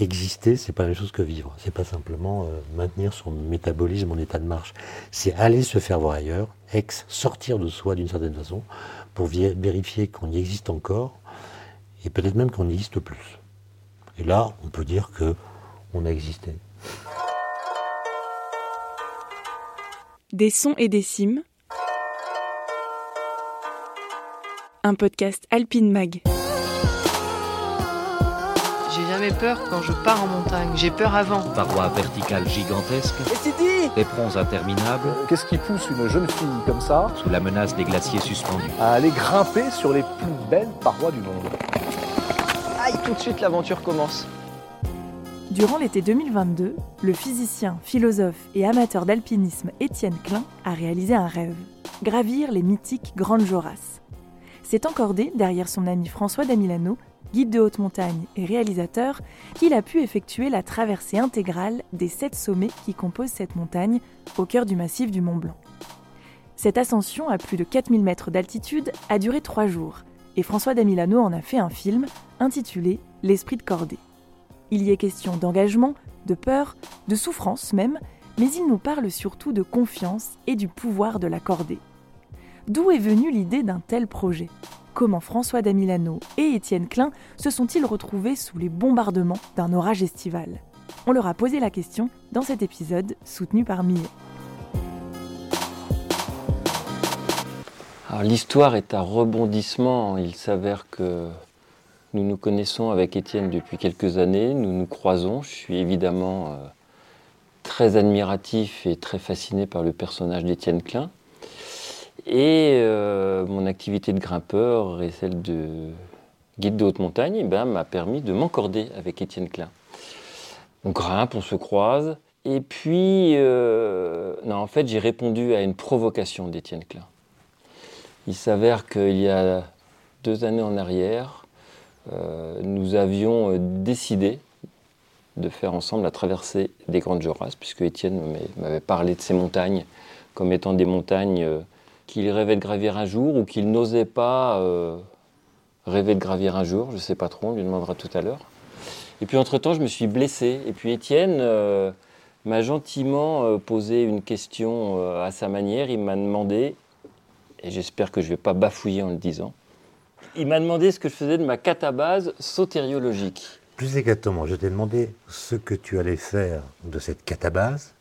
exister, c'est pas la même chose que vivre. C'est pas simplement euh, maintenir son métabolisme en état de marche. C'est aller se faire voir ailleurs, ex, sortir de soi d'une certaine façon, pour vérifier qu'on y existe encore, et peut-être même qu'on n'existe plus. Et là, on peut dire que on a existé. Des sons et des cimes. Un podcast Alpine Mag. J'ai jamais peur quand je pars en montagne. J'ai peur avant. Parois verticales gigantesques. Et c'est dit Éperons interminables. Euh, Qu'est-ce qui pousse une jeune fille comme ça Sous la menace des glaciers suspendus. À aller grimper sur les plus belles parois du monde. Aïe, tout de suite l'aventure commence. Durant l'été 2022, le physicien, philosophe et amateur d'alpinisme Étienne Klein a réalisé un rêve gravir les mythiques Grandes Jorasses. C'est encordé derrière son ami François Damilano guide de haute montagne et réalisateur, qu'il a pu effectuer la traversée intégrale des sept sommets qui composent cette montagne au cœur du massif du Mont Blanc. Cette ascension à plus de 4000 mètres d'altitude a duré trois jours et François Damilano en a fait un film intitulé L'esprit de cordée. Il y est question d'engagement, de peur, de souffrance même, mais il nous parle surtout de confiance et du pouvoir de la cordée. D'où est venue l'idée d'un tel projet? Comment François Damilano et Étienne Klein se sont-ils retrouvés sous les bombardements d'un orage estival? On leur a posé la question dans cet épisode soutenu par Millet. L'histoire est un rebondissement. Il s'avère que nous nous connaissons avec Étienne depuis quelques années, nous nous croisons. Je suis évidemment euh, très admiratif et très fasciné par le personnage d'Étienne Klein. Et euh, mon activité de grimpeur et celle de guide de haute montagne eh ben, m'a permis de m'encorder avec Étienne Klein. On grimpe, on se croise. Et puis, euh, non, en fait, j'ai répondu à une provocation d'Étienne Klein. Il s'avère qu'il y a deux années en arrière, euh, nous avions décidé de faire ensemble la traversée des Grandes Jorasses, puisque Étienne m'avait parlé de ces montagnes comme étant des montagnes qu'il rêvait de gravir un jour ou qu'il n'osait pas euh, rêver de gravir un jour, je ne sais pas trop, on lui demandera tout à l'heure. Et puis entre-temps, je me suis blessé. Et puis Étienne euh, m'a gentiment euh, posé une question à sa manière. Il m'a demandé, et j'espère que je ne vais pas bafouiller en le disant, il m'a demandé ce que je faisais de ma catabase sotériologique. Plus exactement, je t'ai demandé ce que tu allais faire de cette catabase.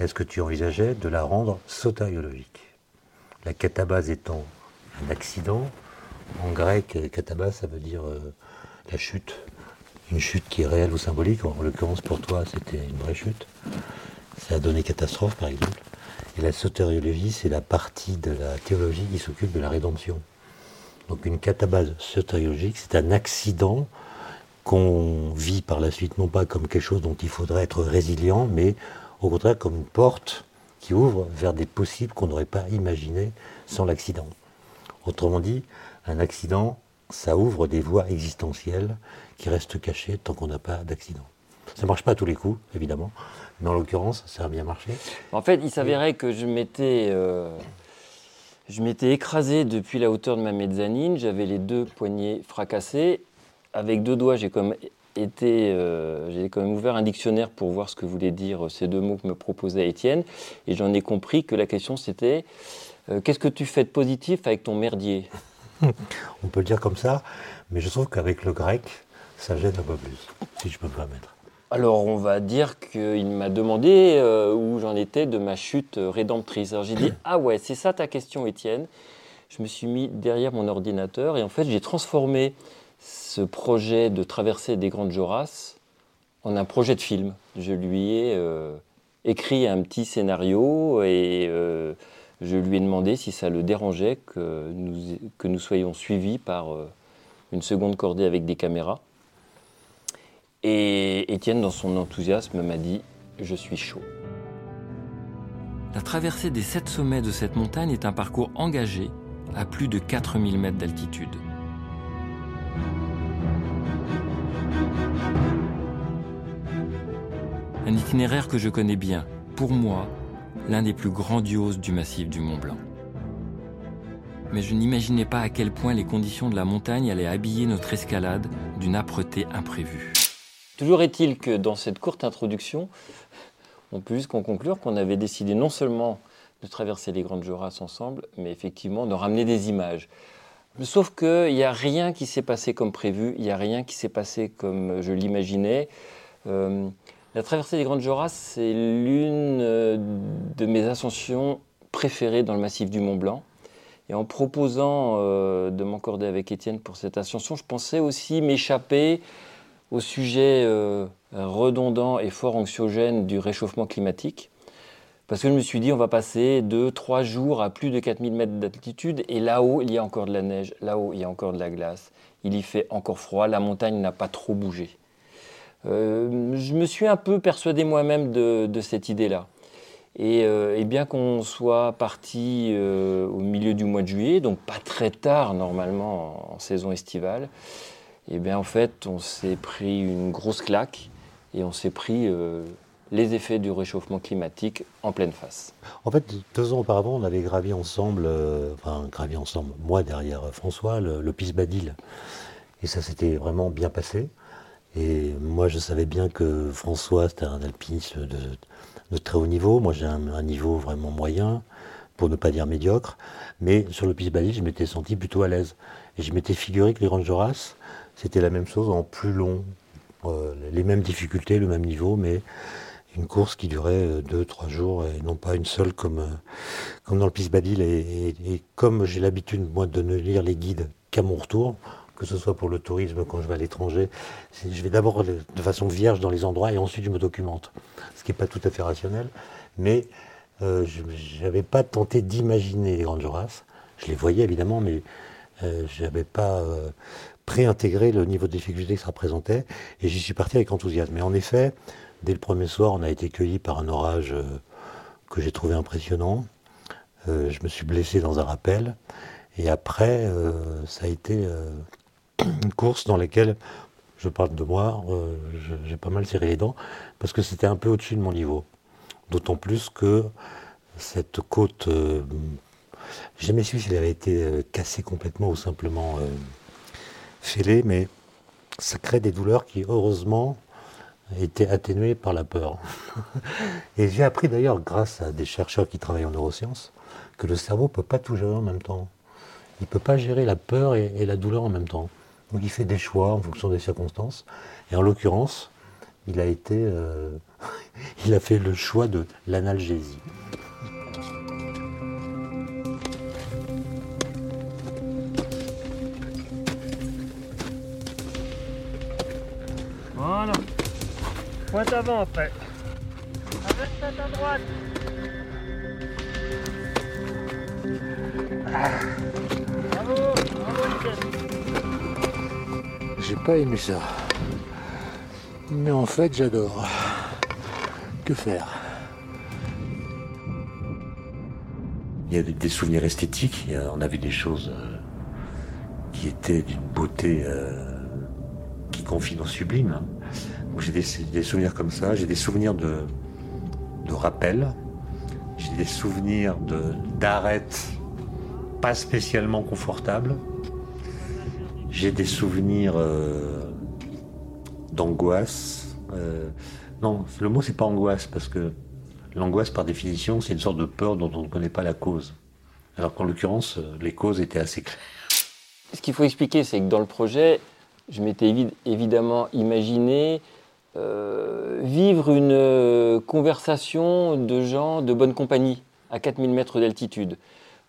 Est-ce que tu envisageais de la rendre sotériologique? La catabase étant un accident. En grec, catabase, ça veut dire euh, la chute. Une chute qui est réelle ou symbolique. En l'occurrence, pour toi, c'était une vraie chute. Ça a donné catastrophe, par exemple. Et la sotériologie, c'est la partie de la théologie qui s'occupe de la rédemption. Donc une catabase sotériologique, c'est un accident qu'on vit par la suite, non pas comme quelque chose dont il faudrait être résilient, mais au contraire comme une porte qui ouvre vers des possibles qu'on n'aurait pas imaginés sans l'accident. Autrement dit, un accident, ça ouvre des voies existentielles qui restent cachées tant qu'on n'a pas d'accident. Ça ne marche pas à tous les coups, évidemment, mais en l'occurrence, ça a bien marché. En fait, il s'avérait que je m'étais, euh, je m'étais écrasé depuis la hauteur de ma mezzanine, j'avais les deux poignets fracassés. Avec deux doigts, j'ai comme euh, j'ai quand même ouvert un dictionnaire pour voir ce que voulaient dire ces deux mots que me proposait Étienne, et j'en ai compris que la question c'était euh, qu'est-ce que tu fais de positif avec ton merdier? On peut le dire comme ça, mais je trouve qu'avec le grec, ça gêne un peu plus, si je peux me permettre. Alors on va dire qu'il m'a demandé euh, où j'en étais de ma chute rédemptrice. Alors j'ai dit ah ouais c'est ça ta question Étienne. Je me suis mis derrière mon ordinateur et en fait j'ai transformé ce projet de traverser des Grandes Jorasses en un projet de film. Je lui ai euh, écrit un petit scénario et euh, je lui ai demandé si ça le dérangeait que nous, que nous soyons suivis par euh, une seconde cordée avec des caméras. Et Étienne, dans son enthousiasme, m'a dit Je suis chaud. La traversée des sept sommets de cette montagne est un parcours engagé à plus de 4000 mètres d'altitude. Un itinéraire que je connais bien, pour moi, l'un des plus grandioses du massif du Mont Blanc. Mais je n'imaginais pas à quel point les conditions de la montagne allaient habiller notre escalade d'une âpreté imprévue. Toujours est-il que dans cette courte introduction, on peut jusqu'en conclure qu'on avait décidé non seulement de traverser les Grandes Jorasses ensemble, mais effectivement de ramener des images. Sauf qu'il n'y a rien qui s'est passé comme prévu, il n'y a rien qui s'est passé comme je l'imaginais. Euh, la traversée des Grandes Jorasses, c'est l'une euh, de mes ascensions préférées dans le massif du Mont Blanc. Et en proposant euh, de m'accorder avec Étienne pour cette ascension, je pensais aussi m'échapper au sujet redondant et fort anxiogène du réchauffement climatique. Parce que je me suis dit, on va passer 2-3 jours à plus de 4000 mètres d'altitude, et là-haut, il y a encore de la neige, là-haut, il y a encore de la glace, il y fait encore froid, la montagne n'a pas trop bougé. Euh, je me suis un peu persuadé moi-même de, cette idée-là. Euh, et, bien qu'on soit parti euh, au milieu du mois de juillet, donc pas très tard normalement en, saison estivale, et bien en fait on s'est pris une grosse claque et on s'est pris les effets du réchauffement climatique en pleine face. En fait, deux ans auparavant, on avait gravi ensemble, euh, enfin gravi ensemble, moi derrière François, le, le Badil. Et ça s'était vraiment bien passé. Et moi, je savais bien que François, c'était un alpiniste de, très haut niveau. Moi, j'ai un, niveau vraiment moyen, pour ne pas dire médiocre. Mais sur le Badil, je m'étais senti plutôt à l'aise. Et je m'étais figuré que les Jorasses, c'était la même chose en plus long. Euh, les mêmes difficultés, le même niveau, mais une course qui durait 2-3 euh, jours et non pas une seule comme, euh, comme dans le Piste Badil. Et, comme j'ai l'habitude, moi, de ne lire les guides qu'à mon retour, que ce soit pour le tourisme quand je vais à l'étranger, je vais d'abord de façon vierge dans les endroits et ensuite je me documente. Ce qui n'est pas tout à fait rationnel. Mais euh, je n'avais pas tenté d'imaginer les grandes Jorasses. Je les voyais évidemment, mais je n'avais pas préintégré le niveau de difficulté que ça représentait. Et j'y suis parti avec enthousiasme. Mais en effet, Dès le premier soir, on a été cueillis par un orage euh, que j'ai trouvé impressionnant. Euh, je me suis blessé dans un rappel. Et après, euh, ça a été une course dans laquelle, je parle de moi, j'ai pas mal serré les dents, parce que c'était un peu au-dessus de mon niveau. D'autant plus que cette côte, j'ai jamais su si elle avait été cassée complètement ou simplement fêlée, mais ça crée des douleurs qui, heureusement, été atténué par la peur. Et j'ai appris d'ailleurs, grâce à des chercheurs qui travaillent en neurosciences, que le cerveau ne peut pas tout gérer en même temps. Il ne peut pas gérer la peur et, la douleur en même temps. Donc il fait des choix en fonction des circonstances. Et en l'occurrence, il a été, euh, il a fait le choix de l'analgésie. Voilà. Pointe avant après. Avec tête à droite. Bravo, bravo J'ai pas aimé ça. Mais en fait, j'adore. Que faire? Il y a des souvenirs esthétiques, on a vu des choses euh, qui étaient d'une beauté euh, qui confine au sublime. J'ai des, souvenirs comme ça, j'ai des souvenirs de, de rappel, j'ai des souvenirs d'arêtes pas spécialement confortables, j'ai des souvenirs euh, d'angoisse. Euh, non, le mot c'est pas angoisse parce que l'angoisse par définition c'est une sorte de peur dont on ne connaît pas la cause. Alors qu'en l'occurrence, les causes étaient assez claires. Ce qu'il faut expliquer, c'est que dans le projet, je m'étais évidemment imaginé euh, vivre une euh, conversation de gens de bonne compagnie à 4000 mètres d'altitude.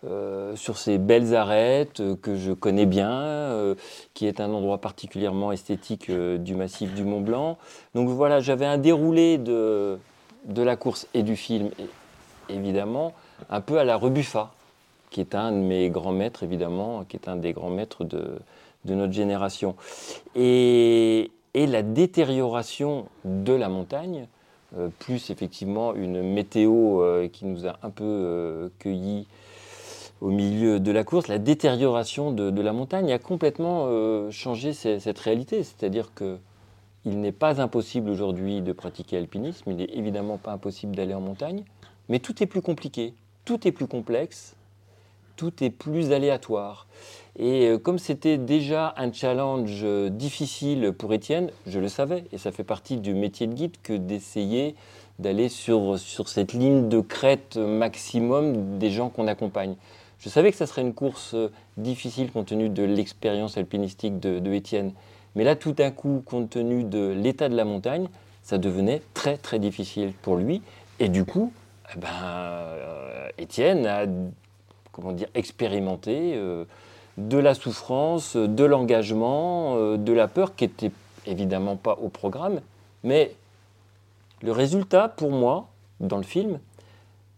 Euh, sur ces belles arêtes que je connais bien, qui est un endroit particulièrement esthétique du massif du Mont Blanc. Donc voilà, j'avais un déroulé de, de la course et du film, évidemment, un peu à la Rebuffa, qui est un de mes grands maîtres, évidemment, qui est un des grands maîtres de, de notre génération. Et, et la détérioration de la montagne, euh, plus effectivement une météo euh, qui nous a un peu euh, cueillis au milieu de la course, la détérioration de, la montagne a complètement changé cette réalité. C'est-à-dire que il n'est pas impossible aujourd'hui de pratiquer l'alpinisme, il n'est évidemment pas impossible d'aller en montagne, mais tout est plus compliqué, tout est plus complexe, tout est plus aléatoire. Et euh, comme c'était déjà un challenge euh, difficile pour Étienne, je le savais, et ça fait partie du métier de guide que d'essayer d'aller sur, sur cette ligne de crête maximum des gens qu'on accompagne. Je savais que ça serait une course euh, difficile compte tenu de l'expérience alpinistique de, Étienne. Mais là, tout d'un coup, compte tenu de l'état de la montagne, ça devenait très très difficile pour lui. Et du coup, eh ben, Étienne a comment dire, expérimenté euh, de la souffrance, de l'engagement, euh, de la peur, qui n'était évidemment pas au programme. Mais le résultat, pour moi, dans le film,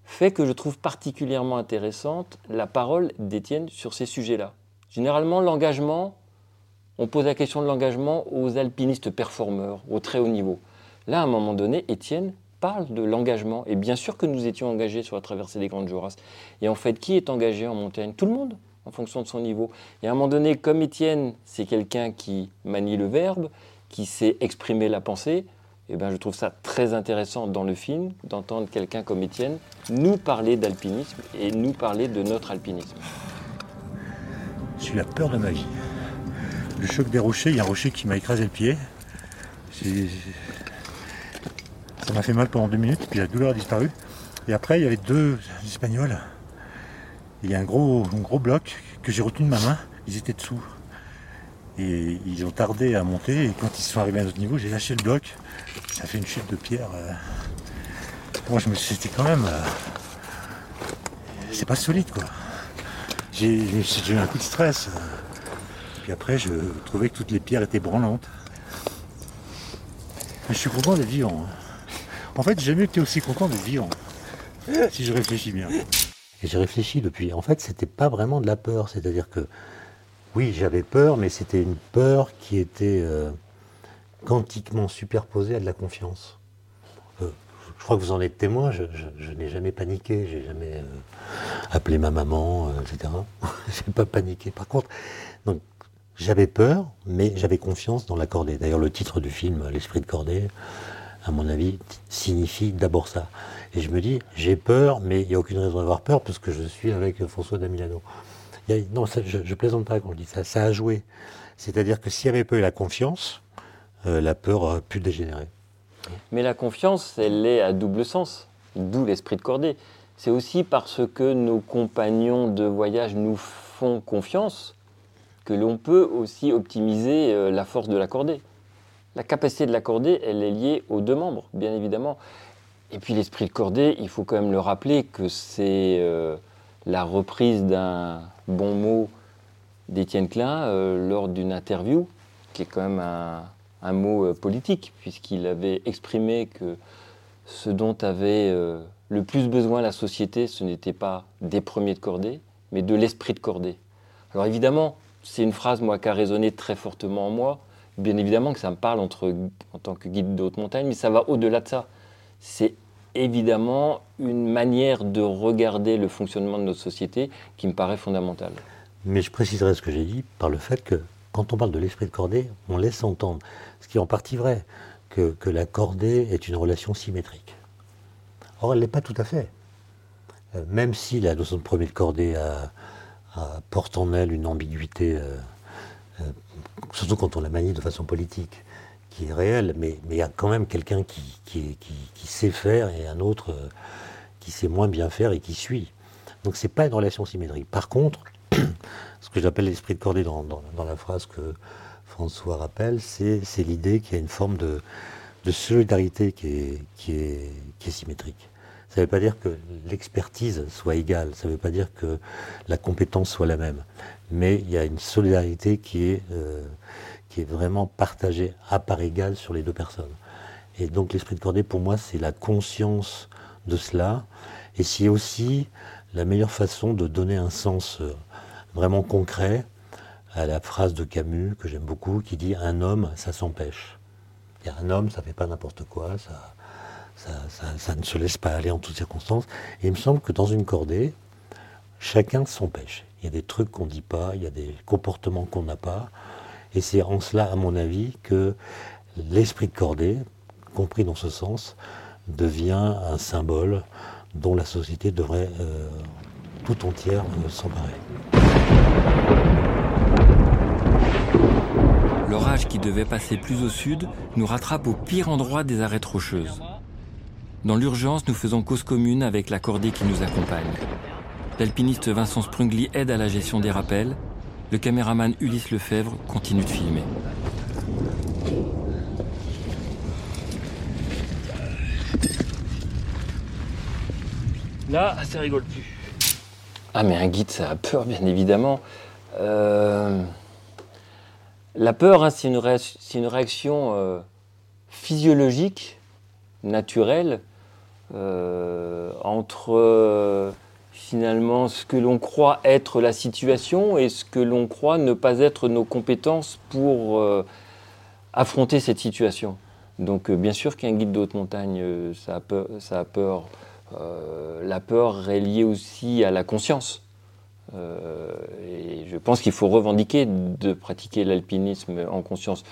fait que je trouve particulièrement intéressante la parole d'Étienne sur ces sujets-là. Généralement, l'engagement, on pose la question de l'engagement aux alpinistes performeurs, au très haut niveau. Là, à un moment donné, Étienne de l'engagement. Et bien sûr que nous étions engagés sur la traversée des Grandes Jorasses. Et en fait, qui est engagé en montagne? Tout le monde, en fonction de son niveau. Et à un moment donné, comme Étienne, c'est quelqu'un qui manie le verbe, qui sait exprimer la pensée, et ben, je trouve ça très intéressant dans le film d'entendre quelqu'un comme Étienne nous parler d'alpinisme et nous parler de notre alpinisme. Eu la peur de ma vie. Le choc des rochers, il y a un rocher qui m'a écrasé le pied. Ça m'a fait mal pendant deux minutes, puis la douleur a disparu. Et après, il y avait deux Espagnols. Il y a un gros, un gros bloc que j'ai retenu de ma main. Ils étaient dessous. Et ils ont tardé à monter. Et quand ils sont arrivés à notre niveau, j'ai lâché le bloc. Ça fait une chute de pierre. euh. Moi, je me suis c'était quand même. euh, C'est pas solide, quoi. J'ai eu un coup de stress. Puis après, je trouvais que toutes les pierres étaient branlantes. Mais je suis content d'être vivant. En fait, j'ai jamais été aussi content d'être vivant. Si je réfléchis bien. Et j'ai réfléchi depuis. En fait, c'était pas vraiment de la peur. C'est-à-dire que, oui, j'avais peur, mais c'était une peur qui était euh, quantiquement superposée à de la confiance. Euh, je crois que vous en êtes témoin. Je, n'ai jamais paniqué. J'ai jamais euh, appelé ma maman, etc. j'ai pas paniqué. Par contre, j'avais peur, mais j'avais confiance dans la cordée. D'ailleurs, le titre du film, L'esprit de cordée, à mon avis, signifie d'abord ça. Et je me dis, j'ai peur, mais il n'y a aucune raison d'avoir peur, parce que je suis avec François Damilano. Non, je, je plaisante pas quand je dis ça. Ça a joué. C'est-à-dire que s'il n'y avait pas eu la confiance, euh, la peur aurait pu dégénérer. Mais la confiance, elle est à double sens, d'où l'esprit de cordée. C'est aussi parce que nos compagnons de voyage nous font confiance que l'on peut aussi optimiser euh, la force de la cordée. La capacité de la cordée, elle est liée aux deux membres, bien évidemment. Et puis l'esprit de cordée, il faut quand même le rappeler que c'est euh, la reprise d'un bon mot d'Étienne Klein euh, lors d'une interview, qui est quand même un, mot euh, politique, puisqu'il avait exprimé que ce dont avait le plus besoin la société, ce n'était pas des premiers de cordée, mais de l'esprit de cordée. Alors évidemment, c'est une phrase moi qui a résonné très fortement en moi. Bien évidemment que ça me parle en tant que guide de haute montagne, mais ça va au-delà de ça. C'est évidemment une manière de regarder le fonctionnement de notre société qui me paraît fondamentale. Mais je préciserai ce que j'ai dit par le fait que quand on parle de l'esprit de cordée, on laisse entendre, ce qui est en partie vrai, que, la cordée est une relation symétrique. Or, elle ne l'est pas tout à fait. Euh, même si la notion de premier cordée porte en elle une ambiguïté, euh, surtout quand on la manie de façon politique, qui est réelle, mais il y a quand même quelqu'un qui, sait faire et un autre euh, qui sait moins bien faire et qui suit. Donc c'est pas une relation symétrique. Par contre, ce que j'appelle l'esprit de cordée dans, la phrase que François rappelle, c'est l'idée qu'il y a une forme de, solidarité qui est symétrique. Ça ne veut pas dire que l'expertise soit égale, ça ne veut pas dire que la compétence soit la même, mais il y a une solidarité qui est, euh, qui est vraiment partagée à part égale sur les deux personnes. Et donc l'esprit de cordée, pour moi, c'est la conscience de cela, et c'est aussi la meilleure façon de donner un sens euh, vraiment concret à la phrase de Camus que j'aime beaucoup, qui dit un homme, ça s'empêche. Un homme, ça fait pas n'importe quoi, ça ne se laisse pas aller en toutes circonstances. Et il me semble que dans une cordée, chacun s'empêche. Il y a des trucs qu'on ne dit pas, il y a des comportements qu'on n'a pas. Et c'est en cela, à mon avis, que l'esprit de cordée, compris dans ce sens, devient un symbole dont la société devrait euh, tout entière euh, s'emparer. L'orage qui devait passer plus au sud nous rattrape au pire endroit des arêtes rocheuses. Dans l'urgence, nous faisons cause commune avec la cordée qui nous accompagne. L'alpiniste Vincent Sprungli aide à la gestion des rappels. Le caméraman Ulysse Lefebvre continue de filmer. Là, ça rigole plus. Ah mais un guide, ça a peur, bien évidemment. Euh, La peur, hein, c'est une, réaction euh, physiologique, naturelle, euh, entre euh, finalement ce que l'on croit être la situation et ce que l'on croit ne pas être nos compétences pour euh, affronter cette situation. Donc euh, bien sûr qu'un guide de haute montagne, euh, ça a peur. La peur est liée aussi à la conscience. Et je pense qu'il faut revendiquer de pratiquer l'alpinisme en conscience.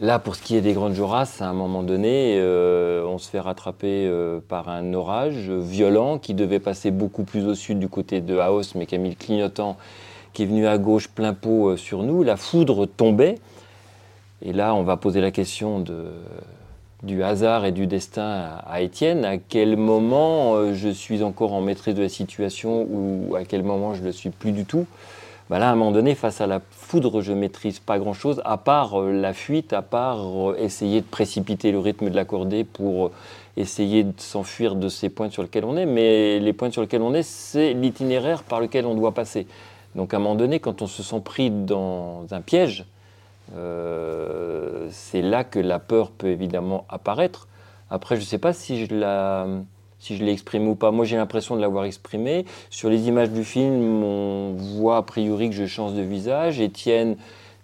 Là, pour ce qui est des Grandes Jorasses, à un moment donné, euh, on se fait rattraper euh, par un orage violent qui devait passer beaucoup plus au sud du côté de Haos, mais qui a mis le clignotant qui est venu à gauche plein pot euh, sur nous. La foudre tombait. Et là, on va poser la question du hasard et du destin à, à Étienne. À quel moment je suis encore en maîtrise de la situation ou à quel moment je ne le suis plus du tout? Bah Là, à un moment donné, face à la foudre, je maîtrise pas grand-chose, à part euh, la fuite, à part euh, essayer de précipiter le rythme de la cordée pour euh, essayer de s'enfuir de ces points sur lesquels on est. Mais les points sur lesquels on est, c'est l'itinéraire par lequel on doit passer. Donc à un moment donné, quand on se sent pris dans un piège, c'est là que la peur peut évidemment apparaître. Après, je ne sais pas si je la, si je l'ai exprimé ou pas. Moi, j'ai l'impression de l'avoir exprimé. Sur les images du film, on voit a priori que je change de visage. Étienne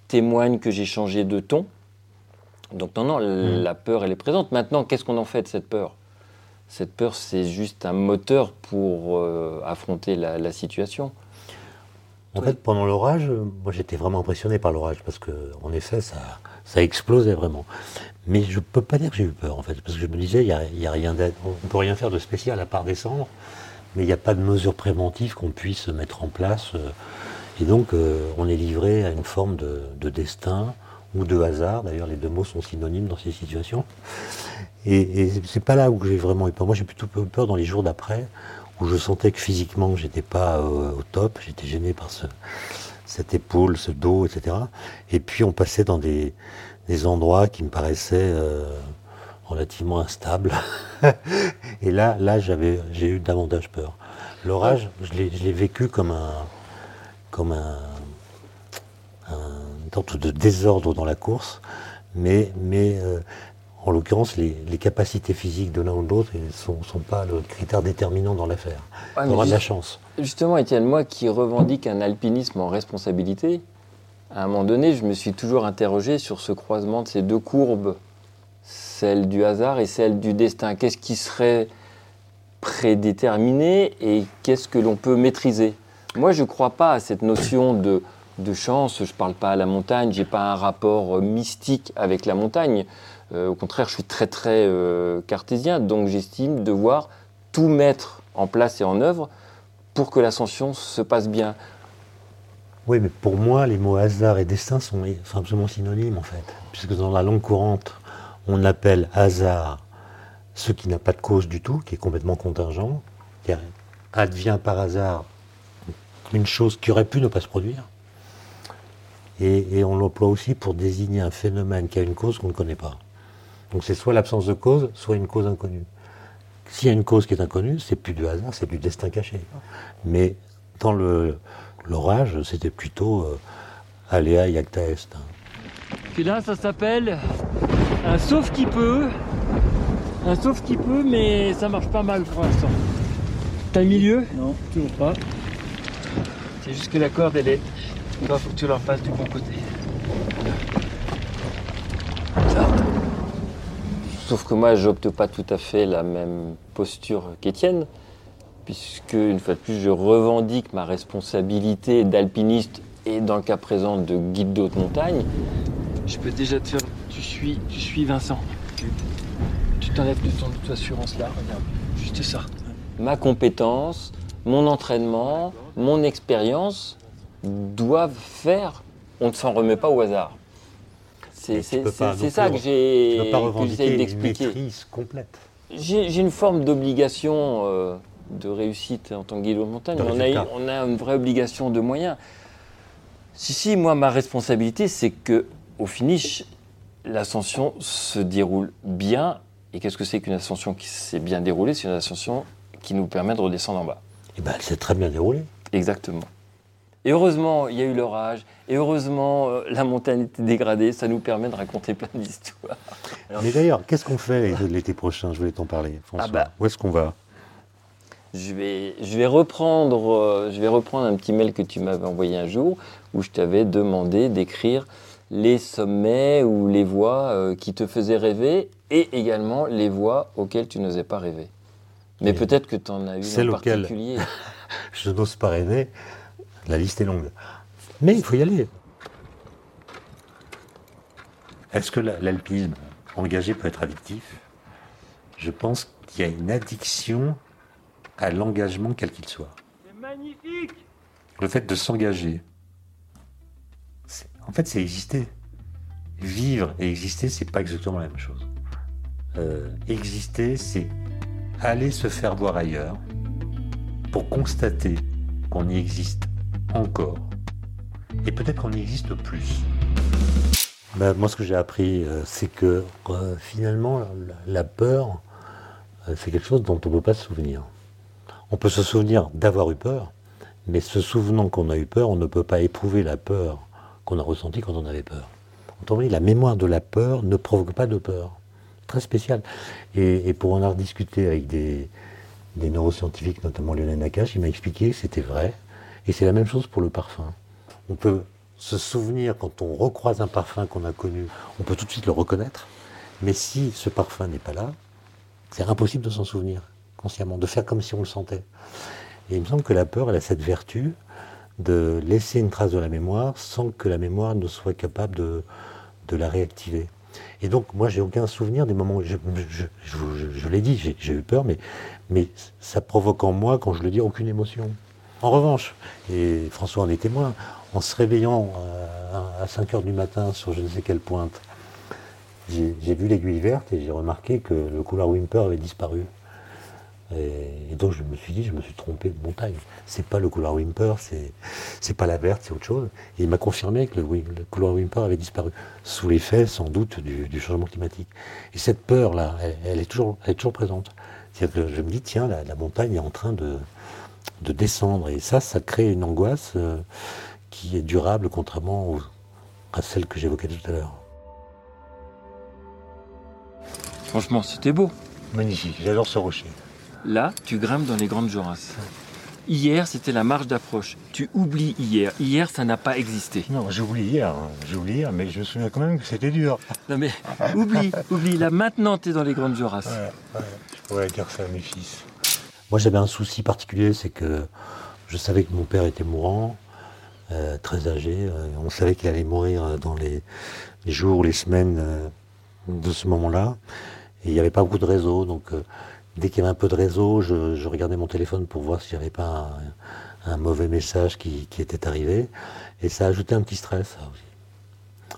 témoigne que j'ai changé de ton. Donc non, non, la peur, elle est présente. Maintenant, qu'est-ce qu'on en fait de cette peur? Cette peur, c'est juste un moteur pour euh, affronter la, la situation. En fait, pendant l'orage, euh, moi j'étais vraiment impressionné par l'orage parce que, en effet, ça, ça explosait vraiment. Mais je peux pas dire que j'ai eu peur en fait, parce que je me disais, il y a, rien on peut rien faire de spécial à part descendre, mais il n'y a pas de mesures préventives qu'on puisse mettre en place. euh, Et donc, euh, on est livré à une forme de, de destin ou de hasard. D'ailleurs, les deux mots sont synonymes dans ces situations. Et, et c'est pas là où j'ai vraiment eu peur. Moi, j'ai plutôt eu peur dans les jours d'après, où je sentais que physiquement, j'étais pas euh, au top. J'étais gêné par ce, cette épaule, ce dos, etc. Et puis, on passait dans des, des endroits qui me paraissaient euh, relativement instables. Et là, là, j'avais, j'ai eu davantage peur. L'orage, je l'ai, vécu comme un, comme un, un- une sorte de désordre dans la course, mais, mais euh, en l'occurrence, les, les capacités physiques de l'un ou de l'autre ne sont, sont pas le critère déterminant dans l'affaire. Ouais, On aura de la chance. Justement, Étienne, moi qui revendique un alpinisme en responsabilité, à un moment donné, je me suis toujours interrogé sur ce croisement de ces deux courbes, celle du hasard et celle du destin. Qu'est-ce qui serait prédéterminé et qu'est-ce que l'on peut maîtriser? Moi, je ne crois pas à cette notion de, de chance. Je ne parle pas à la montagne, je n'ai pas un rapport mystique avec la montagne. Euh, au contraire, je suis très très euh, cartésien, donc j'estime devoir tout mettre en place et en œuvre pour que l'ascension se passe bien. Oui, mais pour moi, les mots hasard et destin sont, absolument synonymes, en fait. Puisque dans la langue courante, on appelle hasard ce qui n'a pas de cause du tout, qui est complètement contingent, qui advient par hasard une chose qui aurait pu ne pas se produire. Et on l'emploie aussi pour désigner un phénomène qui a une cause qu'on ne connaît pas. Donc c'est soit l'absence de cause, soit une cause inconnue. S'il y a une cause qui est inconnue, c'est plus du hasard, c'est du destin caché. Mais dans le, l'orage, c'était plutôt euh, aléa iacta est. Puis là, ça s'appelle un sauf qui peut. Un sauf qui peut, mais ça marche pas mal pour l'instant. T'as le milieu? Non, toujours pas. C'est juste que la corde, elle est. Il faut que tu la fasses du bon côté. Sauf que moi, j'opte pas tout à fait la même posture qu'Étienne, puisque, une fois de plus, je revendique ma responsabilité d'alpiniste et, dans le cas présent, de guide de haute montagne. Je peux déjà te faire. Tu suis, tu suis Vincent. Tu- t'enlèves de ton assurance là, regarde. Juste ça. Ma compétence, mon entraînement, mon expérience doivent faire. On ne s'en remet pas au hasard. C'est Mais tu c'est- peux pas c'est- non c'est ça que une d'expliquer. maîtrise complète. J'ai une forme d'obligation euh, de réussite en tant que guide de montagne. De On a, résultat. on a une vraie obligation de moyens. Si, si, moi, ma responsabilité, c'est que au finish, l'ascension se déroule bien. Et qu'est-ce que c'est qu'une ascension qui s'est bien déroulée? C'est une ascension qui nous permet de redescendre en bas. Et ben, elle s'est très bien déroulée. Exactement. Et heureusement, il y a eu l'orage. Et heureusement, euh, la montagne était dégradée. Ça nous permet de raconter plein d'histoires. Mais d'ailleurs, qu'est-ce qu'on fait l'été prochain? Je voulais t'en parler, François. Ah bah. Où est-ce qu'on va? Je vais, je, vais reprendre, euh, je vais reprendre un petit mail que tu m'avais envoyé un jour où je t'avais demandé d'écrire les sommets ou les voies euh, qui te faisaient rêver et également les voies auxquelles tu n'osais pas rêver. Mais peut-être que tu en as celle en particulier. Je n'ose pas rêver. La liste est longue. Mais il faut y aller. Est-ce que la- l'alpinisme engagé peut être addictif? Je pense qu'il y a une addiction à l'engagement quel qu'il soit. C'est magnifique Le fait de s'engager, c'est- en fait, c'est exister. Vivre et exister, c'est pas exactement la même chose. Euh, exister, c'est aller se faire voir ailleurs pour constater qu'on y existe encore et peut-être qu'on y existe plus. Bah, moi, ce que j'ai appris, euh, c'est que euh, finalement, la, peur, euh, c'est quelque chose dont on ne peut pas se souvenir. On peut se souvenir d'avoir eu peur, mais se souvenant qu'on a eu peur, on ne peut pas éprouver la peur qu'on a ressentie quand on avait peur. Autrement dit, la mémoire de la peur ne provoque pas de peur. Très spécial. Et, pour en avoir discuté avec des, des neuroscientifiques, notamment Lionel Nakache, il m'a expliqué que c'était vrai. Et c'est la même chose pour le parfum. On peut se souvenir quand on recroise un parfum qu'on a connu, on peut tout de suite le reconnaître. Mais si ce parfum n'est pas là, c'est impossible de s'en souvenir consciemment, de faire comme si on le sentait. Et il me semble que la peur, elle a cette vertu de laisser une trace de la mémoire sans que la mémoire ne soit capable de, de la réactiver. Et donc, moi, j'ai aucun souvenir des moments où je, je, je, je- je l'ai dit, j'ai- j'ai eu peur, mais, mais ça provoque en moi, quand je le dis, aucune émotion. En revanche, et François en est témoin, en se réveillant euh, à 5 heures du matin sur je ne sais quelle pointe, j'ai vu l'aiguille verte et j'ai remarqué que le couloir Wimper avait disparu. Et, donc je me suis dit, je me suis trompé de montagne. C'est pas le couloir Wimper, c'est pas la verte, c'est autre chose. Et il m'a confirmé que le, couloir Wimper avait disparu, sous l'effet sans doute du, changement climatique. Et cette peur-là, elle, elle est toujours, elle est toujours présente. C'est-à-dire que je me dis, tiens, la montagne est en train de, de descendre. Et ça, ça crée une angoisse euh, qui est durable, contrairement aux- à celle que j'évoquais tout à l'heure. Franchement, c'était beau. Magnifique, j'adore ce rocher. Là, tu grimpes dans les grandes Jorasses. Hier, c'était la marche d'approche. Tu oublies hier. Hier, ça n'a pas existé. Non, j'ai oublié hier, hein. j'ai oublié hier, mais je me souviens quand même que c'était dur. Non mais, oublie, oublie. Là, maintenant, tu es dans les grandes Jorasses. Je pourrais dire ça à mes fils. Moi, j'avais un souci particulier, c'est que je savais que mon père était mourant, euh, très âgé. euh, on savait qu'il allait mourir euh, dans les, les jours, les semaines de ce moment-là. Et il n'y avait pas beaucoup de réseau, donc dès qu'il y avait un peu de réseau, je, regardais mon téléphone pour voir s'il n'y avait pas un, mauvais message qui, était arrivé. Et ça a ajouté un petit stress, ça aussi.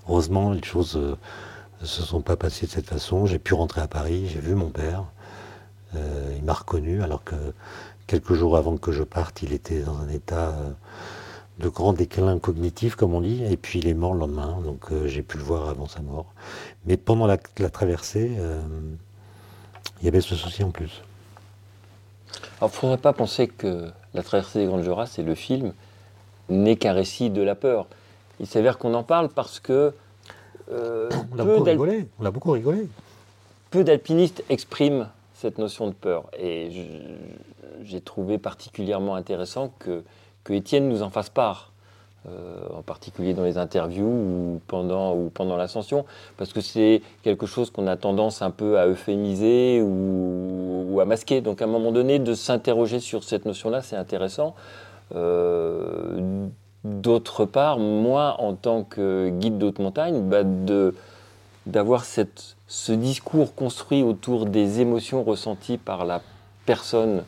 Heureusement, les choses ne se sont pas passées de cette façon. J'ai pu rentrer à Paris, j'ai vu mon père. Euh, il m'a reconnu alors que quelques jours avant que je parte, il était dans un état euh, de grand déclin cognitif, comme on dit, et puis il est mort le lendemain, donc euh, j'ai pu le voir avant sa mort. Mais pendant la, la traversée, euh, il y avait ce souci en plus. Alors, il ne faudrait pas penser que La traversée des Grandes Jorasses et le film n'est qu'un récit de la peur. Il s'avère qu'on en parle parce que euh, On a beaucoup rigolé, on a beaucoup rigolé. peu d'alpinistes expriment cette notion de peur. Et j'ai trouvé particulièrement intéressant que, que Étienne nous en fasse part, euh, en particulier dans les interviews ou pendant, ou pendant l'ascension, parce que c'est quelque chose qu'on a tendance un peu à euphémiser ou, à masquer. Donc à un moment donné, de s'interroger sur cette notion-là, c'est intéressant. Euh, D'autre part, moi, en tant que guide d'haute montagne, bah, d'avoir cette, ce discours construit autour des émotions ressenties par la personne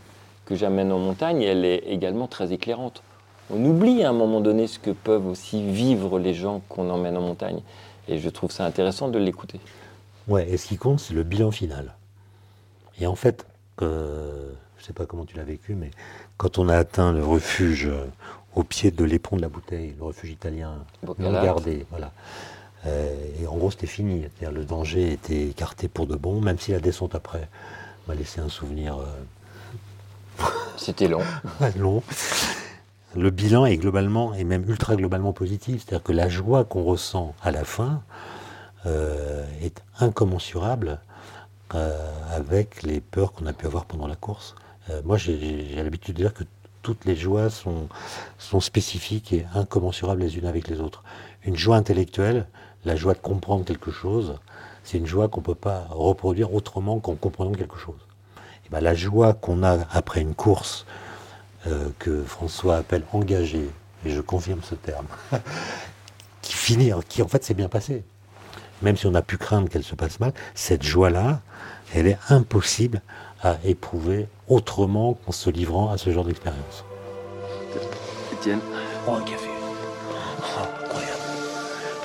que j'amène en montagne, elle est également très éclairante. On oublie à un moment donné ce que peuvent aussi vivre les gens qu'on emmène en montagne. Et je trouve ça intéressant de l'écouter. Ouais, et ce qui compte, c'est le bilan final. Et en fait, euh, je ne sais pas comment tu l'as vécu, mais quand on a atteint le refuge euh, au pied de l'éperon de la bouteille, le refuge italien, non gardé, voilà. Euh, et en gros, c'était fini. C'est-à-dire, le danger était écarté pour de bon, même si la descente après m'a laissé un souvenir. C'était long. long. Le bilan est globalement, et même ultra globalement positif. C'est-à-dire que la joie qu'on ressent à la fin est incommensurable avec les peurs qu'on a pu avoir pendant la course. Euh, moi, j'ai l'habitude de dire que toutes les joies sont, sont spécifiques et incommensurables les unes avec les autres. Une joie intellectuelle, la joie de comprendre quelque chose, c'est une joie qu'on ne peut pas reproduire autrement qu'en comprenant quelque chose. Et ben, la joie qu'on a après une course, euh, que François appelle engagée, et je confirme ce terme, qui finit, qui en fait s'est bien passé. Même si on a pu craindre qu'elle se passe mal, cette joie-là, elle est impossible à éprouver autrement qu'en se livrant à ce genre d'expérience. Étienne Oh, un café.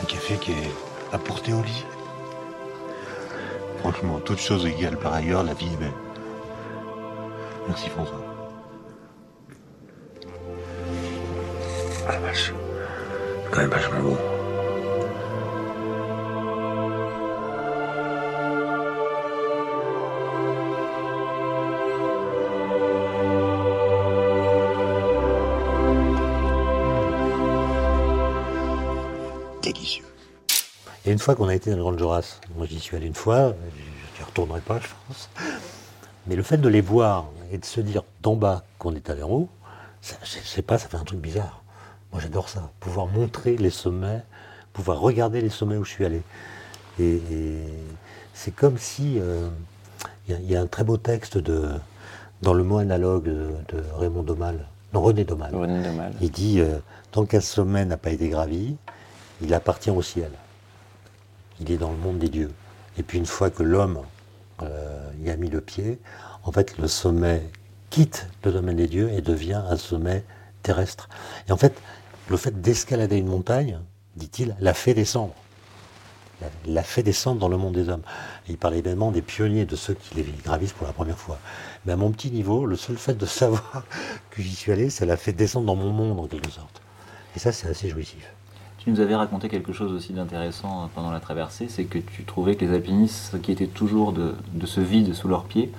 Un café qui est apporté au lit. Franchement, toute chose égale par ailleurs, la vie est belle. Merci François. Ah la vache. Quand même vachement bon. Fois qu'on a été dans le Grand Joras, moi j'y suis allé une fois, je n'y retournerai pas, je pense. Mais le fait de les voir et de se dire d'en bas qu'on est allé en haut, je sais pas, ça fait un truc bizarre. Moi j'adore ça, pouvoir montrer les sommets, pouvoir regarder les sommets où je suis allé. Et, c'est comme si euh, il y, a un très beau texte de, dans le mot analogue de, Raymond Domal, non René Domal. René Domal. Il dit euh, tant qu'un sommet n'a pas été gravi, il appartient au ciel il est dans le monde des dieux. Et puis une fois que l'homme euh, y a mis le pied, en fait le sommet quitte le domaine des dieux et devient un sommet terrestre. Et en fait, le fait d'escalader une montagne, dit-il, l'a fait descendre. L'a fait descendre dans le monde des hommes. il parlait évidemment des pionniers, de ceux qui les gravissent pour la première fois. Mais à mon petit niveau, le seul fait de savoir que j'y suis allé, ça l'a fait descendre dans mon monde en quelque sorte. Et ça, c'est assez jouissif. Tu nous avais raconté quelque chose aussi d'intéressant pendant la traversée, c'est que tu trouvais que les alpinistes s'inquiétaient toujours de, ce vide sous leurs pieds,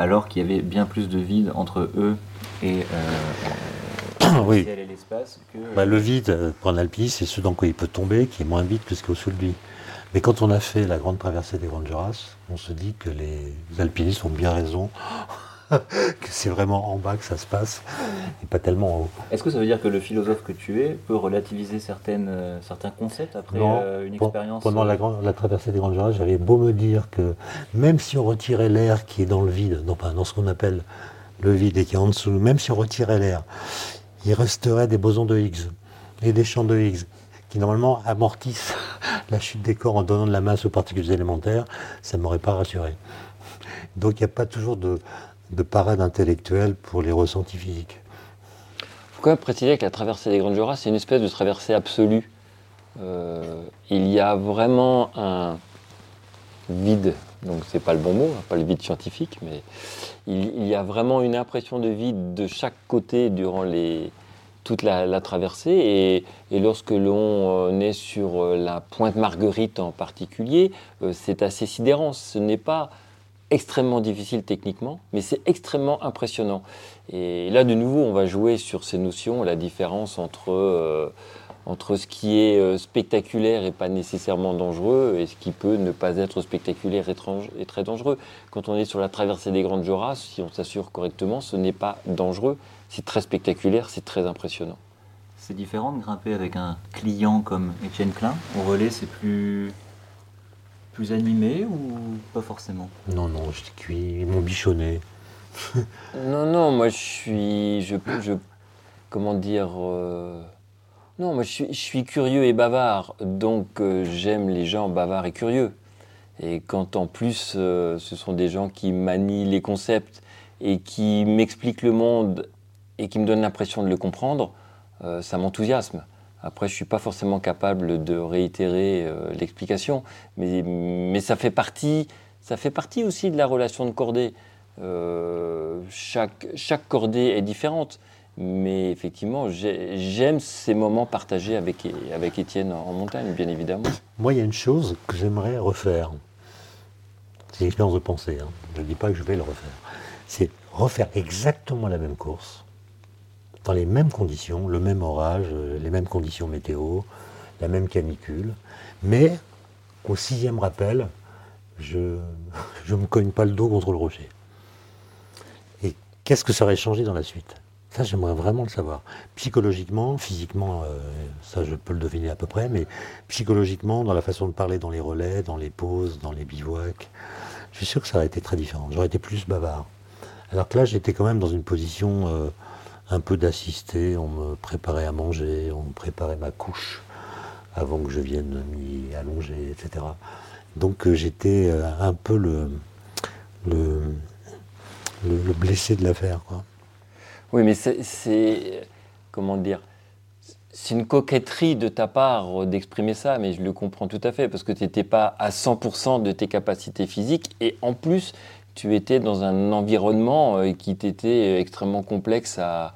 alors qu'il y avait bien plus de vide entre eux et, euh, oui. l'espace. Que... Bah, le vide, pour un alpiniste, c'est ce dans quoi il peut tomber, qui est moins vide que ce qui est au-dessus de lui. Mais quand on a fait la grande traversée des Grandes Jurasses, on se dit que les alpinistes ont bien raison que c'est vraiment en bas que ça se passe et pas tellement en haut. Est-ce que ça veut dire que le philosophe que tu es peut relativiser certaines, euh, certains concepts après euh, une expérience Pendant la, grande, la, traversée des Grandes Jurasses, j'avais beau me dire que même si on retirait l'air qui est dans le vide, dans, dans ce qu'on appelle le vide et qui est en dessous, même si on retirait l'air, il resterait des bosons de Higgs et des champs de Higgs qui normalement amortissent la chute des corps en donnant de la masse aux particules élémentaires, ça ne m'aurait pas rassuré. Donc il n'y a pas toujours de, de parade intellectuelle pour les ressentis physiques. Il faut quand même préciser que la traversée des Grandes Jura, c'est une espèce de traversée absolue. Euh, il y a vraiment un vide, donc c'est pas le bon mot, hein, pas le vide scientifique, mais il, y a vraiment une impression de vide de chaque côté durant les, toute la, traversée. Et, lorsque l'on euh, est sur euh, la pointe Marguerite en particulier, c'est assez sidérant. Ce n'est pas extrêmement difficile techniquement, mais c'est extrêmement impressionnant. Et là, de nouveau, on va jouer sur ces notions, la différence entre, euh, entre ce qui est euh, spectaculaire et pas nécessairement dangereux, et ce qui peut ne pas être spectaculaire et, et très dangereux. Quand on est sur la traversée des Grandes Joras, si on s'assure correctement, ce n'est pas dangereux, c'est très spectaculaire, c'est très impressionnant. C'est différent de grimper avec un client comme Étienne Klein? Au relais, c'est plus plus animé ou pas forcément? Non, non, je suis cuit, ils m'ont bichonné. non, non, moi je suis. Je, je, comment dire euh, Non, moi je suis, je suis, curieux et bavard, donc euh, j'aime les gens bavards et curieux. Et quand en plus euh, ce sont des gens qui manient les concepts et qui m'explique le monde et qui me donne l'impression de le comprendre, euh, ça m'enthousiasme. Après, je ne suis pas forcément capable de réitérer euh, l'explication, mais, mais ça, fait partie, ça fait partie aussi de la relation de cordée. Euh, chaque, chaque cordée est différente, mais effectivement, j'aime ces moments partagés avec, avec Étienne en montagne, bien évidemment. Moi, il y a une chose que j'aimerais refaire. C'est une expérience de pensée. Hein. Je ne dis pas que je vais le refaire. C'est refaire exactement la même course, dans les mêmes conditions, le même orage, euh, les mêmes conditions météo, la même canicule, mais au sixième rappel, je ne me cogne pas le dos contre le rocher. Et qu'est-ce que ça aurait changé dans la suite? Ça, j'aimerais vraiment le savoir. Psychologiquement, physiquement, euh, ça, je peux le deviner à peu près, mais psychologiquement, dans la façon de parler dans les relais, dans les pauses, dans les bivouacs, je suis sûr que ça aurait été très différent. J'aurais été plus bavard. Alors que là, j'étais quand même dans une position... Euh, un peu d'assister, on me préparait à manger, on préparait ma couche avant que je vienne m'y allonger, etc. Donc euh, j'étais euh, un peu le, blessé de l'affaire. Oui, mais c'est, comment dire, c'est une coquetterie de ta part d'exprimer ça, mais je le comprends tout à fait, parce que tu n'étais pas à 100% de tes capacités physiques, et en plus, tu étais dans un environnement euh, qui t'était extrêmement complexe à,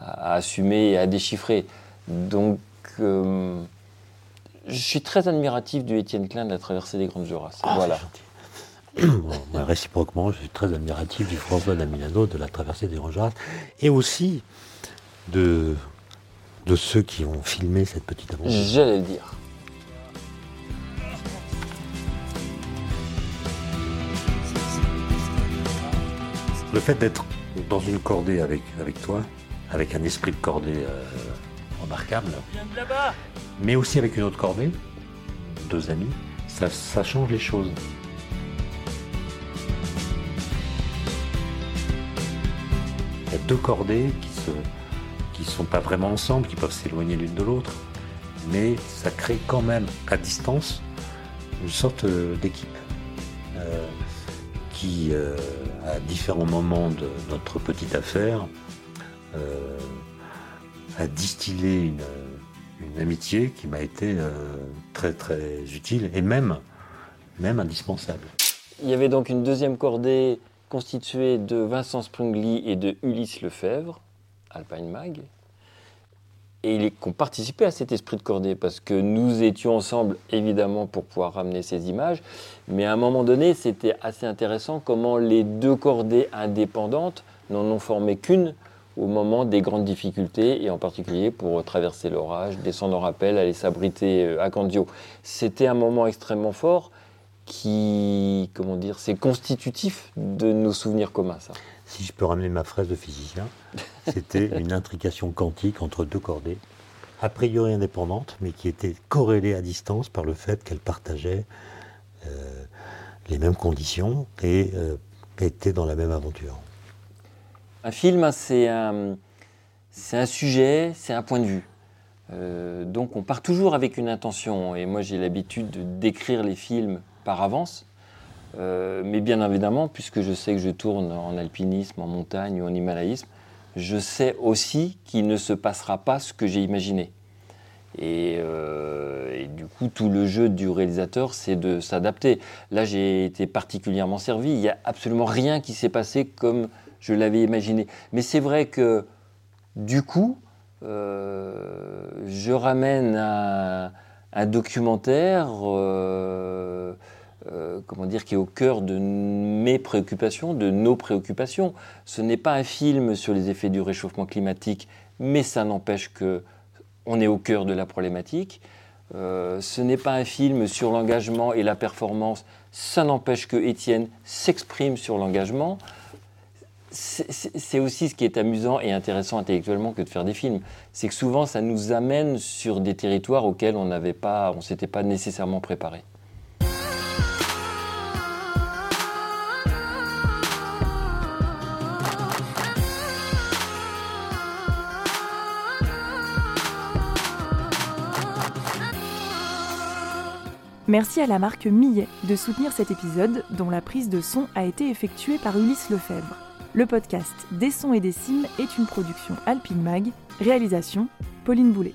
assumer et à déchiffrer. Donc, euh, je suis très admiratif du Étienne Klein de la traversée des Grandes Jorasses. Ah, voilà. Réciproquement, je suis très admiratif du François Damilano de la traversée des Grandes Jorasses et aussi de, de ceux qui ont filmé cette petite aventure. J'allais le dire. Le fait d'être dans une cordée avec, avec toi, avec un esprit de cordée euh, remarquable, mais aussi avec une autre cordée, deux amis, ça, change les choses. Il y a deux cordées qui ne qui sont pas vraiment ensemble, qui peuvent s'éloigner l'une de l'autre, mais ça crée quand même à distance une sorte euh, d'équipe. Euh, qui, euh, à différents moments de notre petite affaire, euh, a distillé une, amitié qui m'a été euh, très très utile et même, indispensable. Il y avait donc une deuxième cordée constituée de Vincent Sprungly et de Ulysse Lefebvre, Alpine Mag, et ils ont participé à cet esprit de cordée parce que nous étions ensemble évidemment pour pouvoir ramener ces images, mais à un moment donné c'était assez intéressant comment les deux cordées indépendantes n'en ont formé qu'une au moment des grandes difficultés et en particulier pour traverser l'orage, descendre en rappel, aller s'abriter euh, à Candio. C'était un moment extrêmement fort qui, comment dire, c'est constitutif de nos souvenirs communs ça si je peux ramener ma phrase de physicien, c'était une intrication quantique entre deux cordées, a priori indépendantes, mais qui étaient corrélées à distance par le fait qu'elles partageaient euh, les mêmes conditions et euh, étaient dans la même aventure. Un film, c'est un, sujet, c'est un point de vue. Euh, donc on part toujours avec une intention, et moi j'ai l'habitude de décrire les films par avance, euh, mais bien évidemment, puisque je sais que je tourne en alpinisme, en montagne ou en himalayisme, je sais aussi qu'il ne se passera pas ce que j'ai imaginé. Euh, et, du coup, tout le jeu du réalisateur, c'est de s'adapter. Là, j'ai été particulièrement servi. Il n'y a absolument rien qui s'est passé comme je l'avais imaginé. Mais c'est vrai que, du coup, euh, je ramène un documentaire euh, comment dire, qui est au cœur de mes préoccupations, de nos préoccupations. Ce n'est pas un film sur les effets du réchauffement climatique, mais ça n'empêche que on est au cœur de la problématique. Euh, ce n'est pas un film sur l'engagement et la performance, ça n'empêche que Étienne s'exprime sur l'engagement. C'est aussi ce qui est amusant et intéressant intellectuellement que de faire des films. C'est que souvent ça nous amène sur des territoires auxquels on n'avait pas, on s'était pas nécessairement préparé. Merci à la marque Millet de soutenir cet épisode dont la prise de son a été effectuée par Ulysse Lefebvre. Le podcast Des sons et des cimes est une production Alpine Mag, réalisation Pauline Boulet.